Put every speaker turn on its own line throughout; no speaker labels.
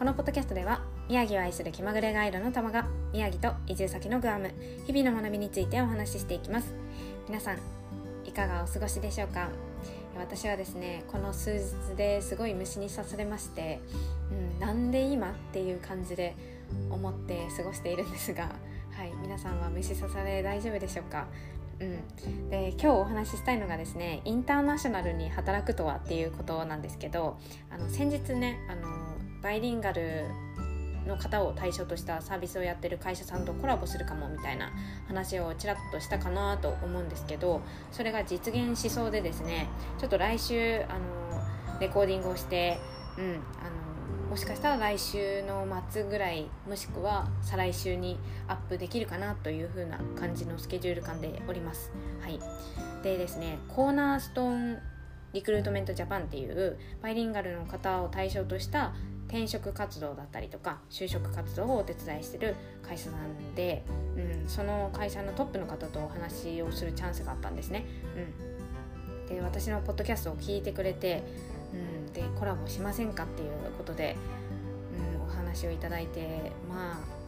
このポッドキャストでは宮城を愛する気まぐれガイドの玉が宮城と移住先のグアム日々の学びについてお話ししていきます。皆さんいかがお過ごしでしょうか？私はですねこの数日ですごい虫に刺されまして、うん、なんで今っていう感じで思って過ごしているんですがはい皆さんは虫刺され大丈夫でしょうか？うん、で今日お話ししたいのがですねインターナショナルに働くとはっていうことなんですけどあの先日ねあのバイリンガルの方を対象としたサービスをやってる会社さんとコラボするかもみたいな話をちらっとしたかなと思うんですけどそれが実現しそうでですねちょっと来週あのレコーディングをして、うん、あのもしかしたら来週の末ぐらいもしくは再来週にアップできるかなという風な感じのスケジュール感でおります。はい、でですねコーナーストーンリクルートメントジャパンっていうバイリンガルの方を対象とした転職活動だったりとか就職活動をお手伝いしてる会社さんで、うん、その会社のトップの方とお話をするチャンスがあったんですね。うん、で私のポッドキャストを聞いてくれてうん、でコラボしませんかっていうことで、うん、お話をいただいてまあ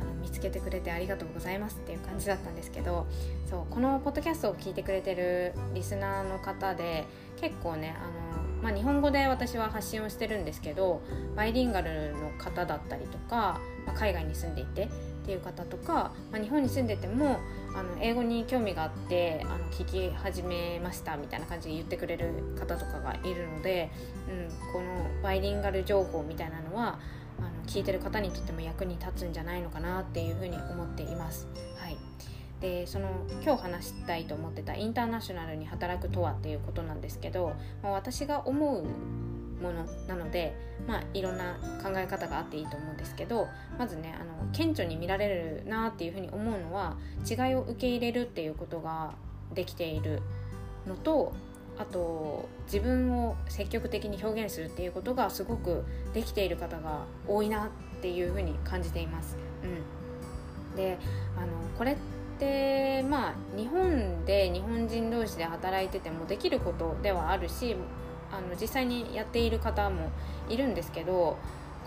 あの見つけてくれてありがとうございますっていう感じだったんですけどそうこのポッドキャストを聞いてくれてるリスナーの方で結構ねあの、まあ、日本語で私は発信をしてるんですけどバイリンガルの方だったりとか、まあ、海外に住んでいてっていう方とか、まあ、日本に住んでてもあの英語に興味があってあの聞き始めましたみたいな感じで言ってくれる方とかがいるので、うん、このバイリンガル情報みたいなのは聞いてる方にとっても役に立つんじゃないのかなっていうふうに思っています。はいでその今日話したいと思ってたインターナショナルに働くとはっていうことなんですけど、まあ、私が思うものなので、まあ、いろんな考え方があっていいと思うんですけどまずねあの顕著に見られるなっていうふうに思うのは違いを受け入れるっていうことができているのとあと自分を積極的に表現するっていうことがすごくできている方が多いなっていうふうに感じています。うん、であのこれってまあ日本で日本人同士で働いててもできることではあるしあの実際にやっている方もいるんですけど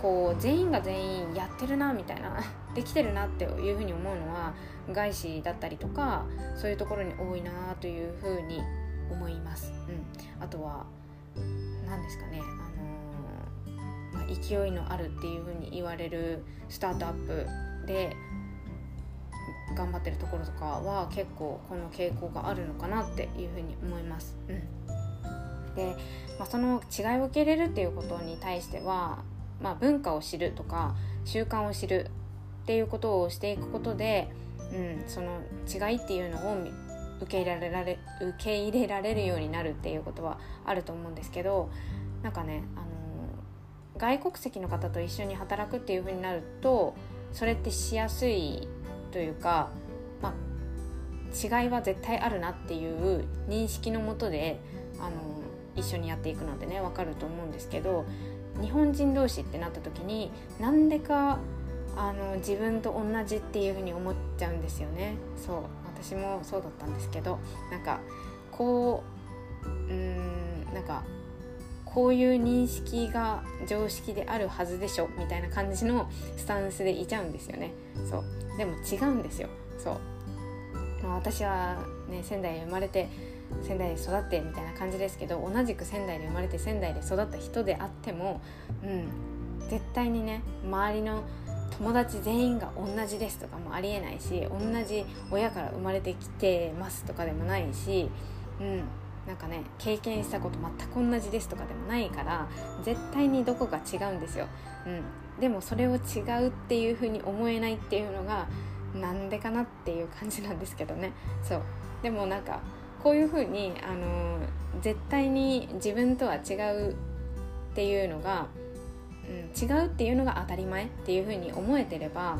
こう全員が全員やってるなみたいな できてるなっていうふうに思うのは外資だったりとかそういうところに多いなというふうに思います。うん、あとは何ですかね、あのー、まあ、勢いのあるっていうふうに言われるスタートアップで頑張ってるところとかは結構この傾向があるのかなっていうふうに思います。うんで、まあ、その違いを受け入れるっていうことに対しては、まあ、文化を知るとか習慣を知るっていうことをしていくことで、うん、その違いっていうのを受け入れられ受け入れられるようになるっていうことはあると思うんですけどなんかね、あの外国籍の方と一緒に働くっていうふうになるとそれってしやすいというか、ま、違いは絶対あるなっていう認識のもとで、あの一緒にやっていくのでね分かると思うんですけど日本人同士ってなった時になんでかあの自分と同じっていうふうに思っちゃうんですよね。そう。私もそうだったんですけどなんかこううんなんかこういう認識が常識であるはずでしょみたいな感じのスタンスでいちゃうんですよね。そう。でも違うんですよ。そう、まあ、私はね仙台に生まれて仙台で育ってみたいな感じですけど同じく仙台で生まれて仙台で育った人であっても、うん、絶対にね周りの友達全員が同じですとかもありえないし同じ親から生まれてきてますとかでもないし、うん、なんかね経験したこと全く同じですとかでもないから絶対にどこか違うんですよ、うん、でもそれを違うっていう風に思えないっていうのがなんでかなっていう感じなんですけどね。そう。でもなんかこういうふうにあの絶対に自分とは違うっていうのが、うん、違うっていうのが当たり前っていうふうに思えてれば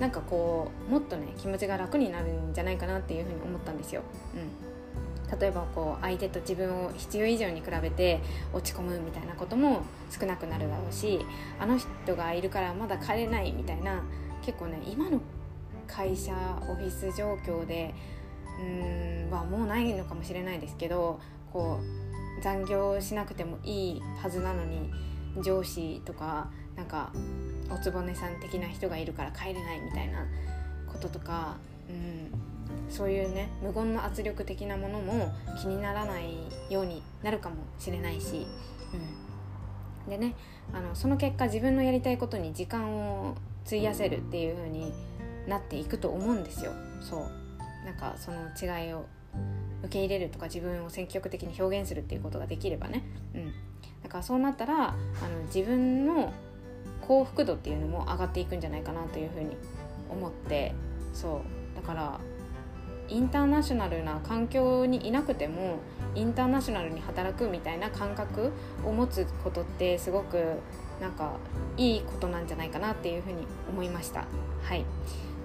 なんかこうもっとね気持ちが楽になるんじゃないかなっていうふうに思ったんですよ。うん、例えばこう相手と自分を必要以上に比べて落ち込むみたいなことも少なくなるだろうしあの人がいるからまだ帰れないみたいな結構ね今の会社オフィス状況でうんはもうないのかもしれないですけどこう残業しなくてもいいはずなのに上司とかなんかおつぼねさん的な人がいるから帰れないみたいなこととか、うん、そういうね無言の圧力的なものも気にならないようになるかもしれないし、うん、でねあのその結果自分のやりたいことに時間を費やせるっていう風になっていくと思うんですよ。そうなんかその違いを受け入れるとか自分を積極的に表現するっていうことができればね、うん、だからそうなったらあの自分の幸福度っていうのも上がっていくんじゃないかなというふうに思ってそう。だからインターナショナルな環境にいなくてもインターナショナルに働くみたいな感覚を持つことってすごくなんかいいことなんじゃないかなっていうふうに思いました。はい。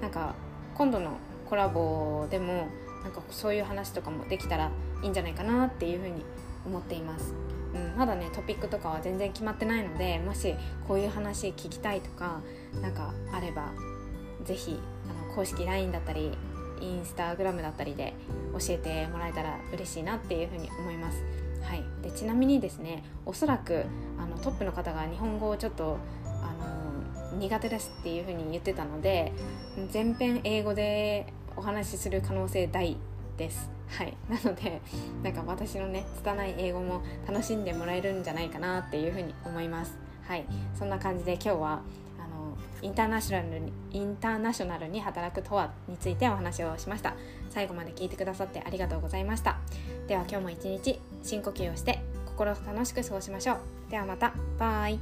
なんか今度のコラボでもなんかそういう話とかもできたらいいんじゃないかなっていうふうに思っています、うん、まだねトピックとかは全然決まってないのでもしこういう話聞きたいとか何かあれば是非公式 LINE だったりインスタグラムだったりで教えてもらえたら嬉しいなっていうふうに思います。はい、でちなみにですねおそらくあのトップの方が日本語をちょっとあの苦手ですっていうふうに言ってたので全編英語でお話しする可能性大です。はい、なのでなんか私のね拙い英語も楽しんでもらえるんじゃないかなっていうふうに思います。はい、そんな感じで今日はあのインターナショナルにインターナショナルに働くとはについてお話をしました。最後まで聞いてくださってありがとうございました。では今日も一日深呼吸をして心楽しく過ごしましょう。ではまた。バイ。